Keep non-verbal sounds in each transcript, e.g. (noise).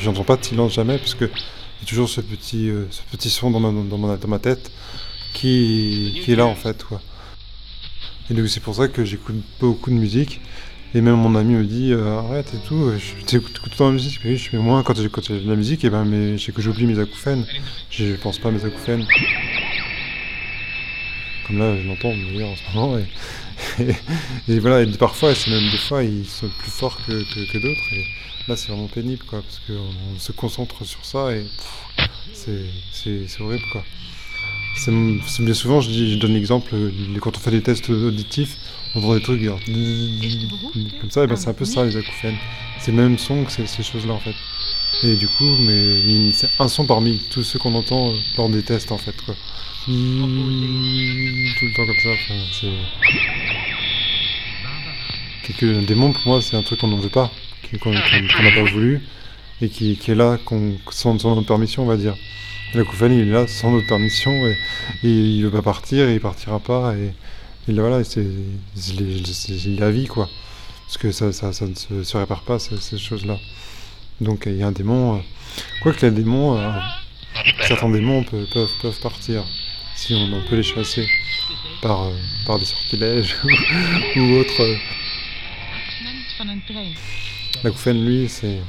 j'entends pas de silence jamais, parce que il y a toujours ce petit, euh, ce petit son dans ma, dans, ma, dans ma tête qui, qui est là en fait. Quoi. Et donc c'est pour ça que j'écoute beaucoup de musique. Et même mon ami me dit euh, arrête et tout, tu écoutes tout le temps la musique? Mais oui, moi quand j'écoute de la musique, et eh ben, mais, c'est que j'oublie mes acouphènes. Je pense pas à mes acouphènes. Là, je l'entends dire en ce moment. Et, voilà, et parfois, c'est même des fois, ils sont plus forts que, que, d'autres. Et là, c'est vraiment pénible, quoi, parce qu'on se concentre sur ça et c'est horrible, quoi. C'est bien souvent, je, dis, je donne l'exemple, quand on fait des tests auditifs, on entend des trucs comme ça, et ben c'est un peu ça les acouphènes. C'est le même son que ces, choses-là en fait. Et du coup, mais, c'est un son parmi tous ceux qu'on entend euh, lors des tests en fait quoi. Tout le temps comme ça, c'est. Un démon pour moi c'est un truc qu'on n'en veut pas, qu'on n'a pas voulu, et qui, est là sans, notre permission on va dire. L'acouphène il est là sans notre permission, et, il veut pas partir, et il partira pas, et, et là, voilà, c'est la vie, quoi. Parce que ça, ça, ne se, répare pas, ces, ces choses-là. Donc il y a un démon. Euh, quoi que les démons, euh, certains démons peuvent, peuvent, peuvent, partir, si on, peut les chasser par, euh, par des sortilèges (laughs) ou autre. L'acouphène, lui, c'est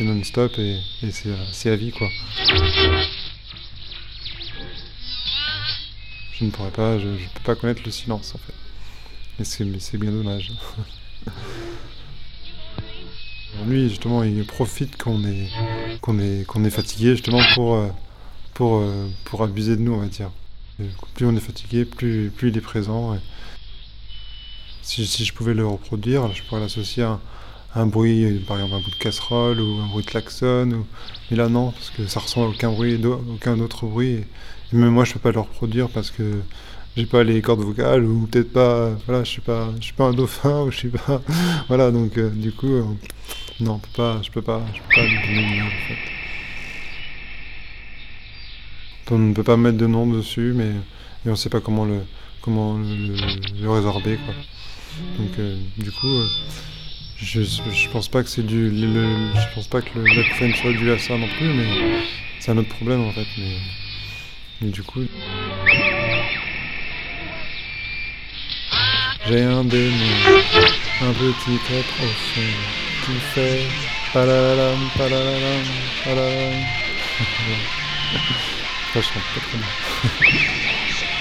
non-stop et, et c'est à vie, quoi. je ne pourrais pas, je ne peux pas connaître le silence en fait. Et c'est bien dommage. (laughs) Lui, justement, il profite qu'on est, qu'on est, qu'on est fatigué, justement, pour, euh, pour, euh, pour abuser de nous, on va dire. Plus on est fatigué, plus, il est présent. Si, je pouvais le reproduire, je pourrais l'associer à, un bruit, par exemple un bout de casserole ou un bruit de klaxon. Mais là, non, parce que ça ressemble à aucun bruit, aucun autre bruit. Et même moi, je peux pas le reproduire parce que j'ai pas les cordes vocales ou peut-être pas. Voilà, je suis pas, je suis pas un dauphin ou je suis pas. (laughs) voilà, donc euh, du coup, euh, non, peut pas, je peux pas, je peux pas donner une image en fait. On ne peut pas mettre de nom dessus, mais et on sait pas comment le comment le, le résorber quoi. Donc euh, du coup. Je, je pense pas que c'est du. Le, je pense pas que le soit dû à ça non plus, mais c'est un autre problème en fait. Mais, mais du coup. J'ai un démon, un petit être au fond, qui fait palalalam, palalalam, palalalam. (laughs) 確かに。